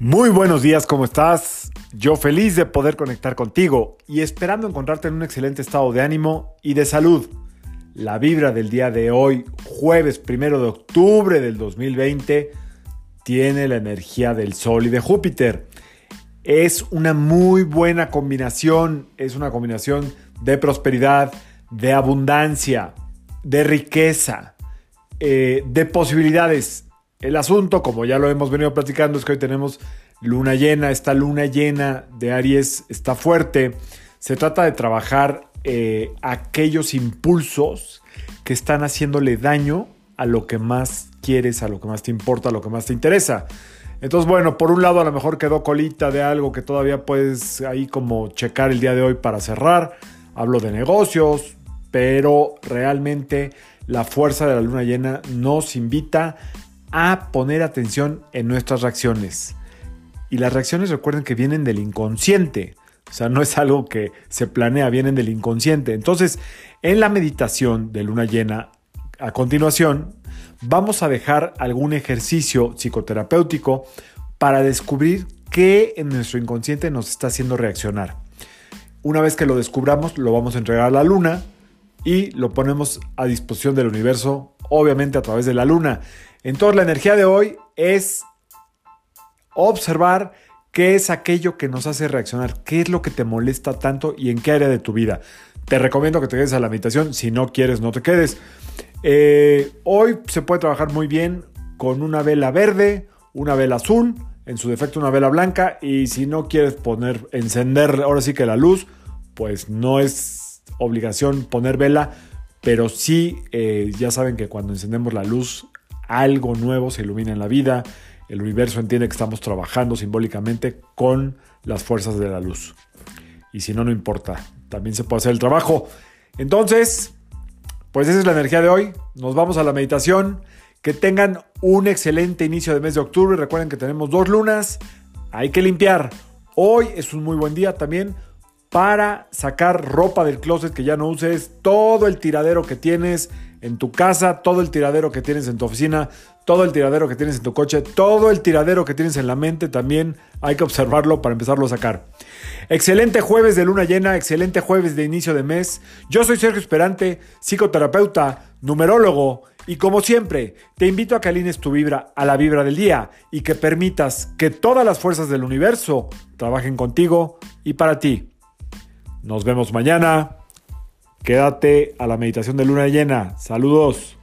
Muy buenos días, ¿cómo estás? Yo feliz de poder conectar contigo y esperando encontrarte en un excelente estado de ánimo y de salud. La vibra del día de hoy, jueves primero de octubre del 2020, tiene la energía del Sol y de Júpiter. Es una muy buena combinación, es una combinación de prosperidad, de abundancia, de riqueza, eh, de posibilidades el asunto, como ya lo hemos venido platicando, es que hoy tenemos luna llena. Esta luna llena de Aries está fuerte. Se trata de trabajar eh, aquellos impulsos que están haciéndole daño a lo que más quieres, a lo que más te importa, a lo que más te interesa. Entonces, bueno, por un lado a lo mejor quedó colita de algo que todavía puedes ahí como checar el día de hoy para cerrar. Hablo de negocios, pero realmente la fuerza de la luna llena nos invita a poner atención en nuestras reacciones. Y las reacciones recuerden que vienen del inconsciente. O sea, no es algo que se planea, vienen del inconsciente. Entonces, en la meditación de luna llena, a continuación, vamos a dejar algún ejercicio psicoterapéutico para descubrir qué en nuestro inconsciente nos está haciendo reaccionar. Una vez que lo descubramos, lo vamos a entregar a la luna y lo ponemos a disposición del universo, obviamente a través de la luna. Entonces la energía de hoy es observar qué es aquello que nos hace reaccionar, qué es lo que te molesta tanto y en qué área de tu vida. Te recomiendo que te quedes a la meditación, si no quieres no te quedes. Eh, hoy se puede trabajar muy bien con una vela verde, una vela azul, en su defecto una vela blanca y si no quieres poner, encender ahora sí que la luz, pues no es obligación poner vela, pero sí eh, ya saben que cuando encendemos la luz algo nuevo se ilumina en la vida, el universo entiende que estamos trabajando simbólicamente con las fuerzas de la luz. Y si no, no importa, también se puede hacer el trabajo. Entonces, pues esa es la energía de hoy. Nos vamos a la meditación. Que tengan un excelente inicio de mes de octubre. Recuerden que tenemos dos lunas. Hay que limpiar. Hoy es un muy buen día también para sacar ropa del closet que ya no uses, todo el tiradero que tienes en tu casa, todo el tiradero que tienes en tu oficina, todo el tiradero que tienes en tu coche, todo el tiradero que tienes en la mente también hay que observarlo para empezarlo a sacar. Excelente jueves de luna llena, excelente jueves de inicio de mes. Yo soy Sergio Esperante, psicoterapeuta, numerólogo y como siempre, te invito a que alines tu vibra a la vibra del día y que permitas que todas las fuerzas del universo trabajen contigo y para ti. Nos vemos mañana. Quédate a la meditación de luna llena. Saludos.